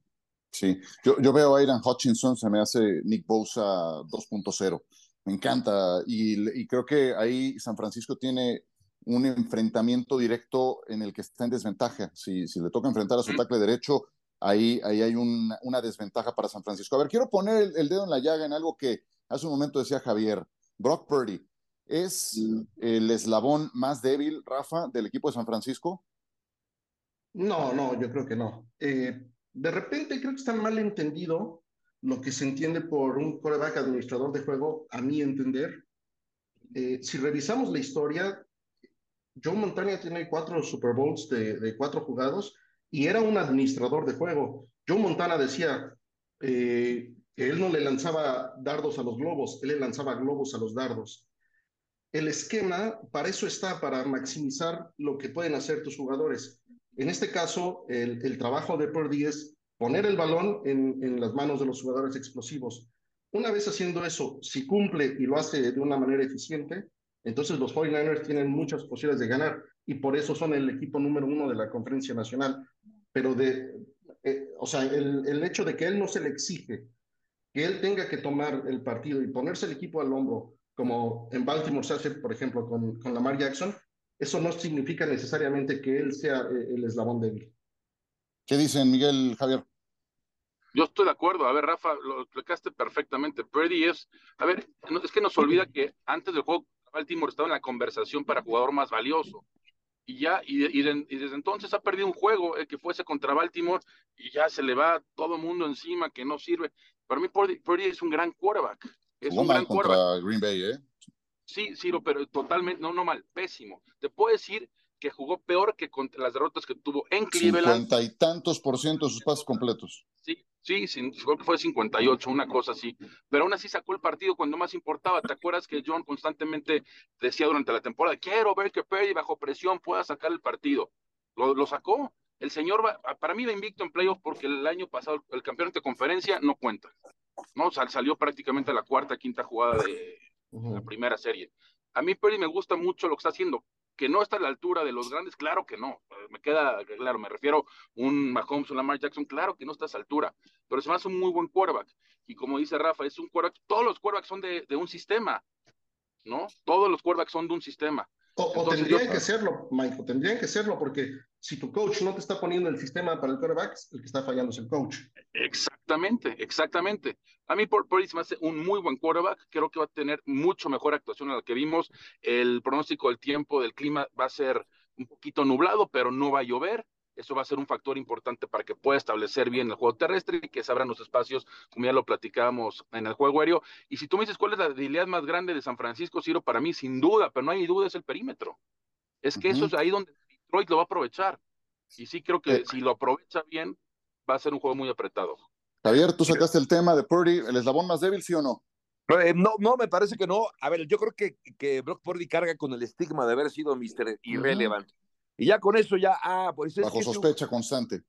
Sí, yo, yo veo a Aidan Hutchinson, se me hace Nick Bosa 2.0. Me encanta y, y creo que ahí San Francisco tiene un enfrentamiento directo en el que está en desventaja. Si, si le toca enfrentar a su tackle derecho, ahí, ahí hay una desventaja para San Francisco. A ver, quiero poner el, dedo en la llaga en algo que hace un momento decía Javier. Brock Purdy, ¿es el eslabón más débil, Rafa, del equipo de San Francisco? No, no, yo creo que no. Eh, de repente creo que está mal entendido lo que se entiende por un coreback administrador de juego, a mi entender. Eh, si revisamos la historia, Joe Montana tiene cuatro Super Bowls de, cuatro jugados y era un administrador de juego. Joe Montana decía eh, que él no le lanzaba dardos a los globos, él le lanzaba globos a los dardos. El esquema para eso está, para maximizar lo que pueden hacer tus jugadores. En este caso, el, trabajo de Purdy es poner el balón en, las manos de los jugadores explosivos. Una vez haciendo eso, si cumple y lo hace de una manera eficiente, entonces los 49ers tienen muchas posibilidades de ganar y por eso son el equipo número uno de la conferencia nacional. Pero de, eh, o sea, el, el, hecho de que él no se le exige, que él tenga que tomar el partido y ponerse el equipo al hombro, como en Baltimore se hace, por ejemplo, con, con Lamar Jackson, eso no significa necesariamente que él sea eh, el eslabón débil. ¿Qué dicen, Miguel Javier? Yo estoy de acuerdo. A ver, Rafa, lo explicaste perfectamente. Purdy es, a ver, es que nos olvida que antes del juego Baltimore estaba en la conversación para jugador más valioso. Y ya, y, desde entonces ha perdido un juego, el que fuese contra Baltimore, y ya se le va todo el mundo encima que no sirve. Para mí, Purdy, es un gran quarterback. Es un gran contra Green Bay, ¿eh? Sí, sí, pero totalmente, no, no mal, pésimo. Te puedo decir que jugó peor que contra las derrotas que tuvo en Cleveland. Cincuenta y tantos por ciento de sus pasos completos. Sí, sí, creo que fue 58, una cosa así. Pero aún así sacó el partido cuando más importaba. ¿Te acuerdas que John constantemente decía durante la temporada, quiero ver que Perry bajo presión pueda sacar el partido? Lo, lo sacó. El señor, va, para mí va invicto en playoffs porque el año pasado el campeón de conferencia no cuenta. ¿No? salió prácticamente a la cuarta, quinta jugada de la primera serie. A mí Perry me gusta mucho lo que está haciendo que no está a la altura de los grandes, claro que no. Me queda claro, me refiero un Mahomes, un Lamar Jackson, claro que no está a esa altura, pero se me hace un muy buen quarterback. Y como dice Rafa, es un quarterback, todos los quarterbacks son de, de un sistema, ¿no? Todos los quarterbacks son de un sistema. O, tendrían que serlo, Michael, tendrían que serlo, porque si tu coach no te está poniendo el sistema para el quarterback, el que está fallando es el coach. Exactamente, exactamente. A mí por, por me hace un muy buen quarterback, creo que va a tener mucho mejor actuación a la que vimos. El pronóstico del tiempo, del clima va a ser un poquito nublado, pero no va a llover. Eso va a ser un factor importante para que pueda establecer bien el juego terrestre y que se abran los espacios, como ya lo platicábamos en el juego aéreo. Y si tú me dices cuál es la debilidad más grande de San Francisco, Ciro, para mí, sin duda, pero no hay duda, es el perímetro. Es que eso es ahí donde Detroit lo va a aprovechar. Y sí creo que eh. si lo aprovecha bien, va a ser un juego muy apretado. Javier, tú sacaste el tema de Purdy, ¿el eslabón más débil, sí o no? Eh, no, no, me parece que no. A ver, yo creo que, que Brock Purdy carga con el estigma de haber sido Mr. Irrelevant. Y ya con eso ya, ah, pues Bajo sospecha constante.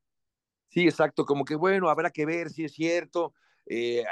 Sí, exacto, como que bueno, habrá que ver si es cierto. Eh,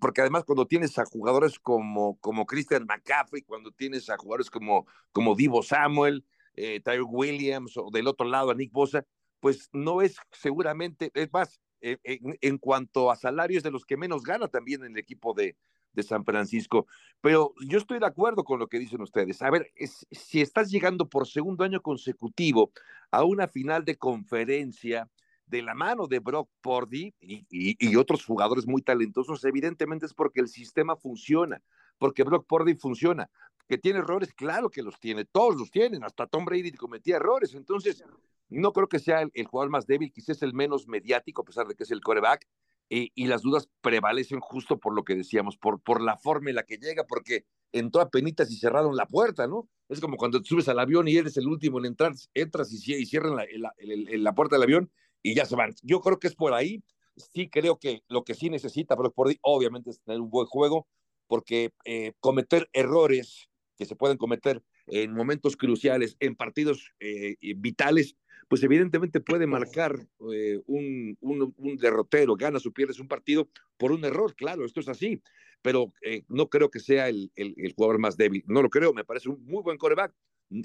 porque además cuando tienes a jugadores como, como Christian McCaffrey, cuando tienes a jugadores como, como Divo Samuel, eh, Tyler Williams o del otro lado a Nick Bosa, pues no es seguramente, es más, eh, en, cuanto a salarios de los que menos gana también en el equipo de, de San Francisco. Pero yo estoy de acuerdo con lo que dicen ustedes. A ver, si estás llegando por segundo año consecutivo a una final de conferencia de la mano de Brock Purdy y, y, otros jugadores muy talentosos, evidentemente es porque el sistema funciona, porque Brock Purdy funciona. Que tiene errores, claro que los tiene, todos los tienen, hasta Tom Brady cometía errores. Entonces, no creo que sea el, jugador más débil, quizás el menos mediático, a pesar de que es el coreback, y las dudas prevalecen justo por lo que decíamos, por, por la forma en la que llega, porque entró a penitas y cerraron la puerta, ¿no? Es como cuando te subes al avión y eres el último en entrar, entras y, y cierran la, la, puerta del avión y ya se van. Yo creo que es por ahí. Sí creo que lo que sí necesita pero por obviamente, es tener un buen juego, porque eh, cometer errores que se pueden cometer en momentos cruciales, en partidos eh, vitales, pues evidentemente puede marcar eh, un, un, derrotero, gana o pierdes un partido por un error, claro, esto es así, pero eh, no creo que sea el, el, jugador más débil, no lo creo, me parece un muy buen coreback,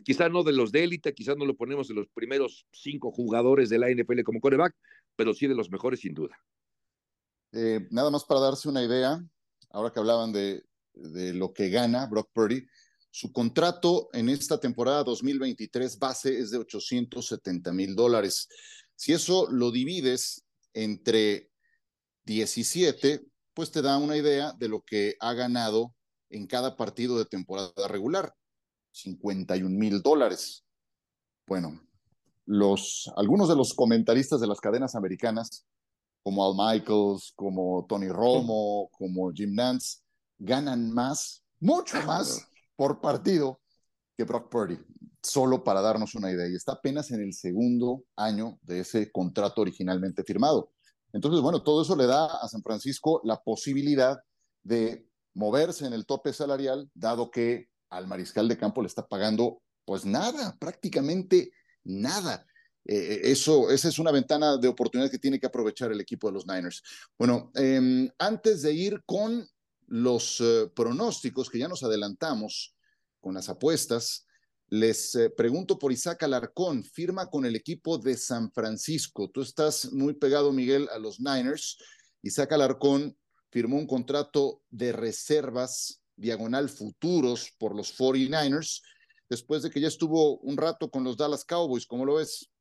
quizá no de los de élite, quizás no lo ponemos en los primeros cinco jugadores de la NFL como coreback, pero sí de los mejores sin duda. Eh, nada más para darse una idea, ahora que hablaban de, de lo que gana Brock Purdy, su contrato en esta temporada 2023 base es de 870 mil dólares. Si eso lo divides entre 17, pues te da una idea de lo que ha ganado en cada partido de temporada regular, 51 mil dólares. Bueno, los, algunos de los comentaristas de las cadenas americanas, como Al Michaels, como Tony Romo, como Jim Nance, ganan más, mucho más por partido que Brock Purdy, solo para darnos una idea. Y está apenas en el segundo año de ese contrato originalmente firmado. Entonces, bueno, todo eso le da a San Francisco la posibilidad de moverse en el tope salarial, dado que al mariscal de campo le está pagando pues nada, prácticamente nada. Eh, eh, eso, esa es una ventana de oportunidad que tiene que aprovechar el equipo de los Niners. Bueno, em, antes de ir con los eh, pronósticos que ya nos adelantamos con las apuestas. Les eh, pregunto por Isaac Alarcón, firma con el equipo de San Francisco. Tú estás muy pegado, Miguel, a los Niners. Isaac Alarcón firmó un contrato de reservas diagonal futuros por los 49ers, después de que ya estuvo un rato con los Dallas Cowboys. ¿Cómo lo ves?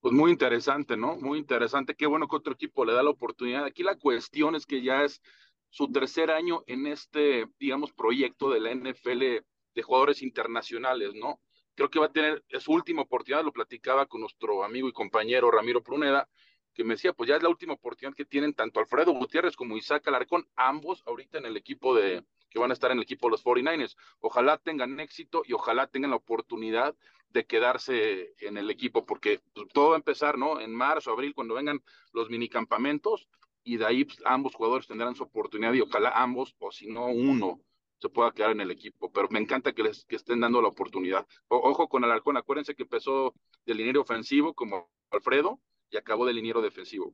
Pues muy interesante, ¿no? Muy interesante. Qué bueno que otro equipo le da la oportunidad. Aquí la cuestión es que ya es su tercer año en este, digamos, proyecto de la NFL de jugadores internacionales, ¿no? Creo que va a tener su última oportunidad, lo platicaba con nuestro amigo y compañero Ramiro Pruneda, que me decía, pues ya es la última oportunidad que tienen tanto Alfredo Gutiérrez como Isaac Alarcón, ambos ahorita en el equipo de, que van a estar en el equipo de los 49ers. Ojalá tengan éxito y ojalá tengan la oportunidad de quedarse en el equipo, porque pues, todo va a empezar, ¿no? En marzo, abril, cuando vengan los minicampamentos, y de ahí pues, ambos jugadores tendrán su oportunidad y ojalá ambos, o si no uno, se pueda quedar en el equipo. Pero me encanta que les que estén dando la oportunidad. ojo con Alarcón, acuérdense que empezó del liniero ofensivo como Alfredo y acabó del liniero defensivo.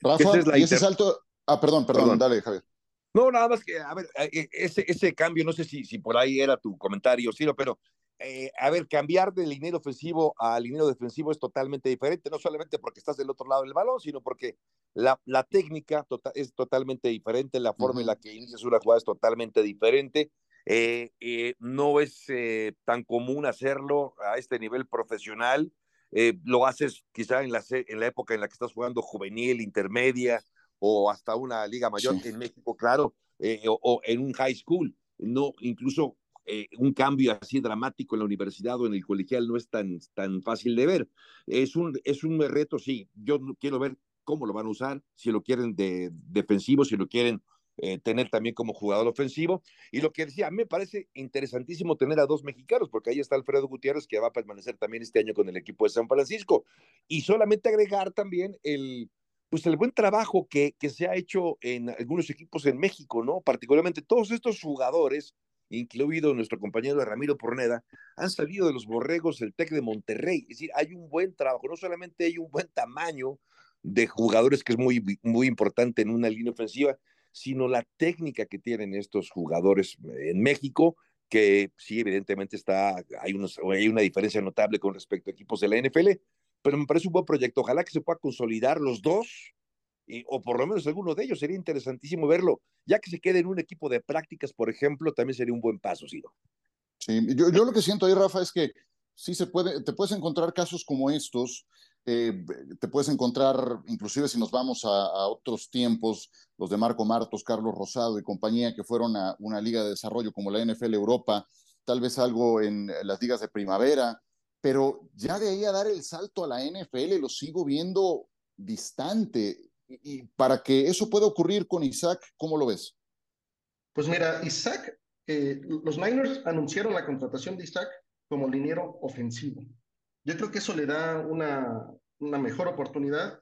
Rafa, y ese salto. Ah, perdón, perdón, dale, Javier. No, nada más que, a ver, eh, ese, ese cambio, no sé si, si por ahí era tu comentario, Ciro, pero eh, a ver, cambiar de liniero ofensivo a liniero defensivo es totalmente diferente, no solamente porque estás del otro lado del balón, sino porque la, la técnica tota, es totalmente diferente, la forma en la que inicias una jugada es totalmente diferente. Eh, eh, no es tan común hacerlo a este nivel profesional. lo haces quizá en la, en la época en la que estás jugando juvenil, intermedia o hasta una liga mayor en México, claro, o, o en un high school. No, incluso eh, un cambio así dramático en la universidad o en el colegial no es tan, tan fácil de ver. Es un, es un reto, sí. Yo quiero ver cómo lo van a usar, si lo quieren de defensivo, si lo quieren eh, tener también como jugador ofensivo. Y lo que decía, a mí me parece interesantísimo tener a dos mexicanos, porque ahí está Alfredo Gutiérrez, que va a permanecer también este año con el equipo de San Francisco. Y solamente agregar también el, pues el buen trabajo que, que se ha hecho en algunos equipos en México, ¿no? Particularmente todos estos jugadores incluido nuestro compañero Ramiro Porneda, han salido de los borregos del TEC de Monterrey. Es decir, hay un buen trabajo, no solamente hay un buen tamaño de jugadores que es muy, muy importante en una línea ofensiva, sino la técnica que tienen estos jugadores en México, que sí, evidentemente está, hay, unos, hay una diferencia notable con respecto a equipos de la NFL, pero me parece un buen proyecto. Ojalá que se pueda consolidar los dos, o por lo menos alguno de ellos. Sería interesantísimo verlo. Ya que se quede en un equipo de prácticas, por ejemplo, también sería un buen paso, Ciro. Sí, yo, yo lo que siento ahí, Rafa, es que sí se puede, te puedes encontrar casos como estos, eh, te puedes encontrar, inclusive si nos vamos a, a, otros tiempos, los de Marco Martos, Carlos Rosado y compañía, que fueron a una liga de desarrollo como la NFL Europa, tal vez algo en las ligas de primavera, pero ya de ahí a dar el salto a la NFL lo sigo viendo distante. Y, para que eso pueda ocurrir con Isaac, ¿cómo lo ves? Pues mira, Isaac, eh, los Niners anunciaron la contratación de Isaac como liniero ofensivo. Yo creo que eso le da una, una mejor oportunidad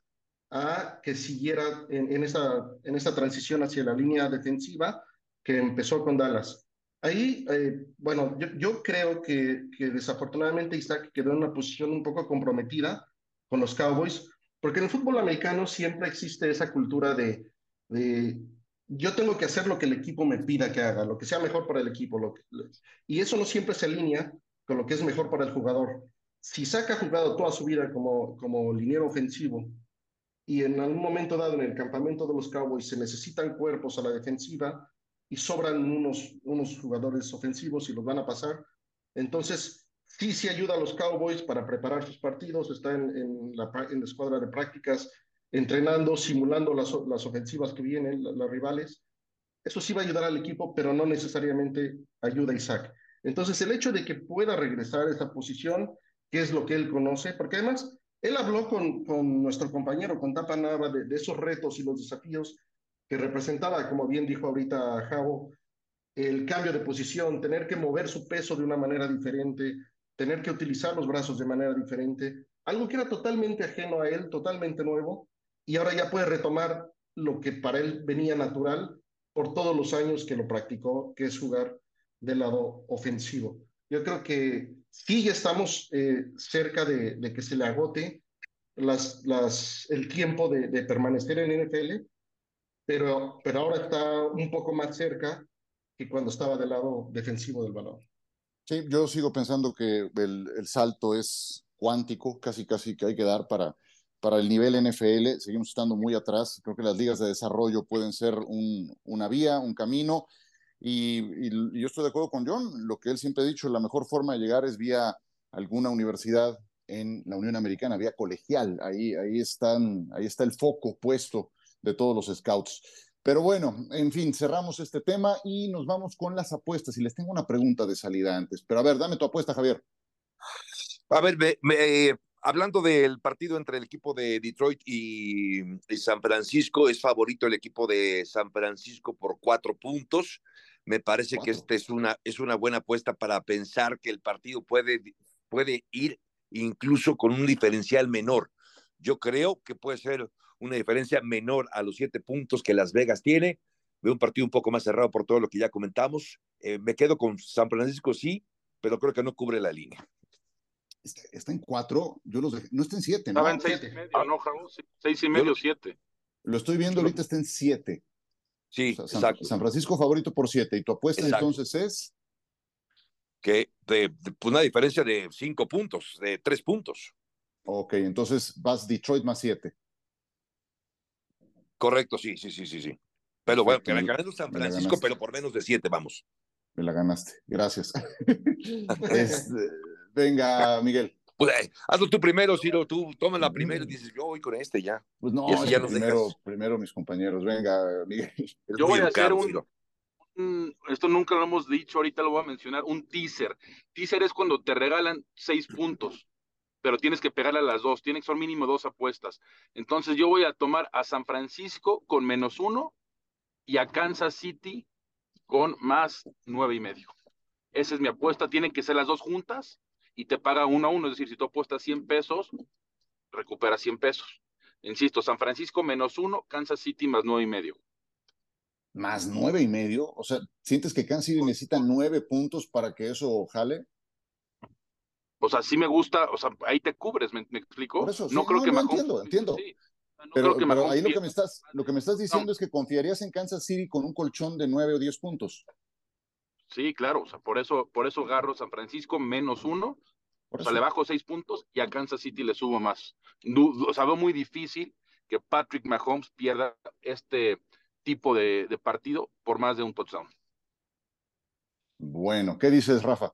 a que siguiera en, esa, en esa transición hacia la línea defensiva que empezó con Dallas. Ahí, eh, bueno, yo, creo que, desafortunadamente Isaac quedó en una posición un poco comprometida con los Cowboys, porque en el fútbol americano siempre existe esa cultura de, de yo tengo que hacer lo que el equipo me pida que haga, lo que sea mejor para el equipo. Y eso no siempre se alinea con lo que es mejor para el jugador. Si Isaac ha jugado toda su vida como, como liniero ofensivo y en algún momento dado en el campamento de los Cowboys se necesitan cuerpos a la defensiva, y sobran unos, unos jugadores ofensivos y los van a pasar. Entonces, sí, sí ayuda a los Cowboys para preparar sus partidos, está en, en, la, en la escuadra de prácticas, entrenando, simulando las, las ofensivas que vienen, las, rivales. Eso sí va a ayudar al equipo, pero no necesariamente ayuda a Isaac. Entonces, el hecho de que pueda regresar a esa posición, que es lo que él conoce, porque además él habló con, con nuestro compañero, con Tapa Nava, de, de, esos retos y los desafíos que representaba, como bien dijo ahorita Javo, el cambio de posición, tener que mover su peso de una manera diferente, tener que utilizar los brazos de manera diferente, algo que era totalmente ajeno a él, totalmente nuevo, y ahora ya puede retomar lo que para él venía natural por todos los años que lo practicó, que es jugar del lado ofensivo. Yo creo que sí ya estamos eh, cerca de, que se le agote el tiempo de, de permanecer en NFL, pero, pero ahora está un poco más cerca que cuando estaba del lado defensivo del balón. Sí, yo sigo pensando que el, el salto es cuántico, casi casi que hay que dar para, para el nivel NFL. Seguimos estando muy atrás. Creo que las ligas de desarrollo pueden ser un, una vía, un camino. Y, y, yo estoy de acuerdo con John. Lo que él siempre ha dicho, la mejor forma de llegar es vía alguna universidad en la Unión Americana, vía colegial. Ahí, ahí, están, ahí está el foco puesto de todos los scouts. Pero bueno, en fin, cerramos este tema y nos vamos con las apuestas. Y les tengo una pregunta de salida antes. Pero a ver, dame tu apuesta, Javier. A ver, me, me, hablando del partido entre el equipo de Detroit y, y, San Francisco, es favorito el equipo de San Francisco por cuatro puntos. Me parece que esta es una, es una buena apuesta para pensar que el partido puede, puede ir incluso con un diferencial menor. Yo creo que puede ser una diferencia menor a los siete puntos que Las Vegas tiene. Veo un partido un poco más cerrado por todo lo que ya comentamos. Eh, me quedo con San Francisco, sí, pero creo que no cubre la línea. Está, está en cuatro, yo los dejé, no está en siete, ¿no? Estaba en seis y medio, ah, no, seis y medio, siete. Lo estoy viendo, ahorita está en siete. Sí, o sea, San, exacto. San, Francisco favorito por siete. ¿Y tu apuesta exacto. entonces es? Que de, de, una diferencia de cinco puntos, de tres puntos. Ok, entonces vas Detroit más siete. Correcto, sí, sí, sí, sí, sí. Pero bueno, que me ganando San Francisco, pero por menos de siete, vamos. Me la ganaste, gracias. es, venga, Miguel. Pues eh, hazlo tú primero, Ciro, tú toma la primera y dices, yo voy con este ya. Pues no, ya primero, primero mis compañeros, venga, Miguel. Yo voy a hacer un, un, esto nunca lo hemos dicho, ahorita lo voy a mencionar, un teaser. Teaser es cuando te regalan seis puntos pero tienes que pegarle a las dos, tiene que ser mínimo dos apuestas. Entonces yo voy a tomar a San Francisco con menos uno y a Kansas City con más nueve y medio. Esa es mi apuesta, tienen que ser las dos juntas y te paga uno a uno, es decir, si tú apuestas 100 pesos, recuperas 100 pesos. Insisto, San Francisco menos uno, Kansas City más nueve y medio. Más nueve y medio, o sea, ¿sientes que Kansas City necesita nueve puntos para que eso jale? O sea, sí me gusta, o sea, ahí te cubres, ¿me, me explico? Por eso, sí, no creo no, que no, entiendo, entiendo. Sí. No pero, que pero ahí lo que me estás, lo que me estás diciendo es que confiarías en Kansas City con un colchón de nueve o diez puntos. Sí, claro, o sea, por eso, por eso agarro San Francisco menos uno o sea, le bajo seis puntos y a Kansas City le subo más. O sea, veo muy difícil que Patrick Mahomes pierda este tipo de, partido por más de un touchdown. Bueno, ¿qué dices, Rafa?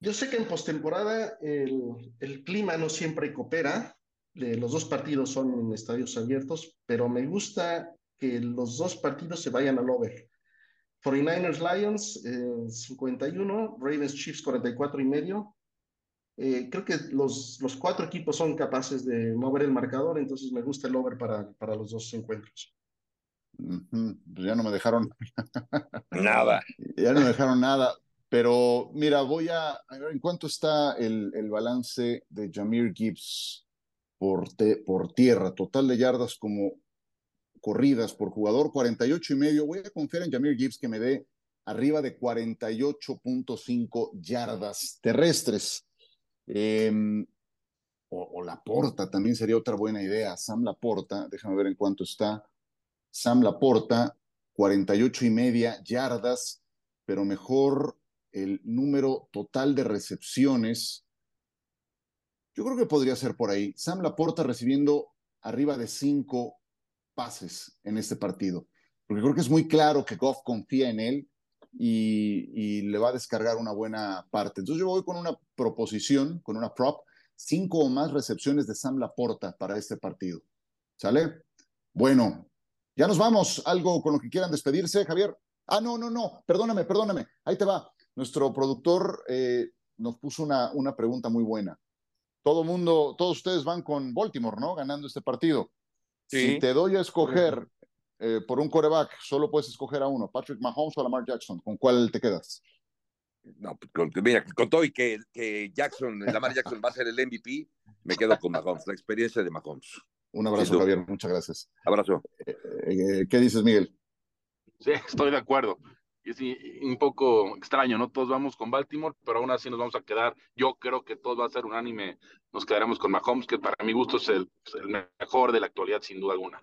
Yo sé que en postemporada el, el clima no siempre coopera. los dos partidos son en estadios abiertos, pero me gusta que los dos partidos se vayan al over. 49ers Lions 51, Ravens Chiefs 44 y medio. Eh, creo que los, los cuatro equipos son capaces de mover el marcador, entonces me gusta el over para, para los dos encuentros. Pues ya no me dejaron nada. Ya no me dejaron nada. Pero mira, voy a, a ver en cuánto está el, el balance de Jamir Gibbs por, por tierra, total de yardas como corridas por jugador, 48 y medio. Voy a confiar en Jamir Gibbs que me dé arriba de 48.5 yardas terrestres. Em, o, la Laporta también sería otra buena idea. Sam Laporta, déjame ver en cuánto está. Sam Laporta, 48 y media yardas, pero mejor el número total de recepciones. Yo creo que podría ser por ahí. Sam Laporta recibiendo arriba de 5 pases en este partido, porque creo que es muy claro que Goff confía en él y, le va a descargar una buena parte. Entonces yo voy con una proposición, con una prop, cinco o más recepciones de Sam Laporta para este partido. ¿Sale? Bueno, ya nos vamos. ¿Algo con lo que quieran despedirse, Javier? Ah, no, no, no, perdóname, perdóname. Ahí te va. Nuestro productor eh, nos puso una, una pregunta muy buena. Todo mundo, todos ustedes van con Baltimore, ¿no? Ganando este partido. Si te doy a escoger eh, por un coreback, solo puedes escoger a uno, Patrick Mahomes o Lamar Jackson, ¿con cuál te quedas? No, pues, con, mira, con todo y que, que Jackson, Lamar Jackson va a ser el MVP, me quedo con Mahomes, la experiencia de Mahomes. Un abrazo, Javier, muchas gracias. Abrazo. Eh, eh, ¿Qué dices, Miguel? Sí, estoy de acuerdo. Es un poco extraño, ¿no? Todos vamos con Baltimore, pero aún así nos vamos a quedar. Yo creo que todo va a ser unánime. Nos quedaremos con Mahomes, que para mi gusto es el, mejor de la actualidad, sin duda alguna.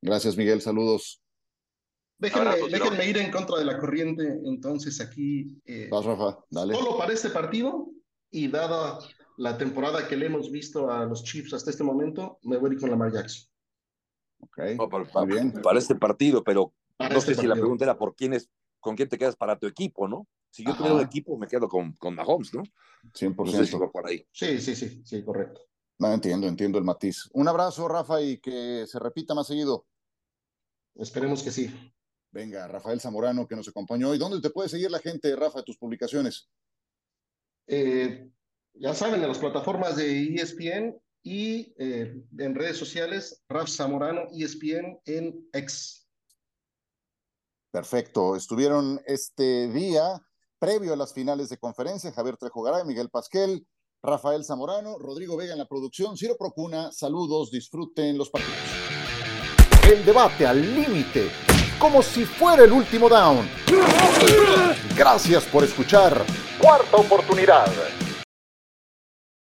Gracias, Miguel. Saludos. Déjenme, ir en contra de la corriente, entonces aquí. Eh, Rafa, dale. Solo para este partido y dada la temporada que le hemos visto a los Chiefs hasta este momento, me voy a ir con Lamar Jackson. Ok, para, bien. para este partido, pero no este sé si la pregunta era por quién es con quién te quedas para tu equipo, ¿no? Si yo tuviera un equipo, me quedo con, con Mahomes, ¿no? 100%. por ahí. Sí, sí, sí, sí, correcto. No, entiendo, entiendo el matiz. Un abrazo, Rafa, y que se repita más seguido. Esperemos que sí. Venga, Rafael Zamorano, que nos acompañó. ¿Y dónde te puede seguir la gente, Rafa, tus publicaciones? Eh, ya saben, en las plataformas de ESPN y eh, en redes sociales, Raf Zamorano, ESPN en X. Perfecto. Estuvieron este día previo a las finales de conferencia Javier Trejo Garay, Miguel Pasquel, Rafael Zamorano, Rodrigo Vega en la producción, Ciro Procuna. Saludos, disfruten los partidos. El debate al límite, como si fuera el último down. Gracias por escuchar. Cuarta oportunidad.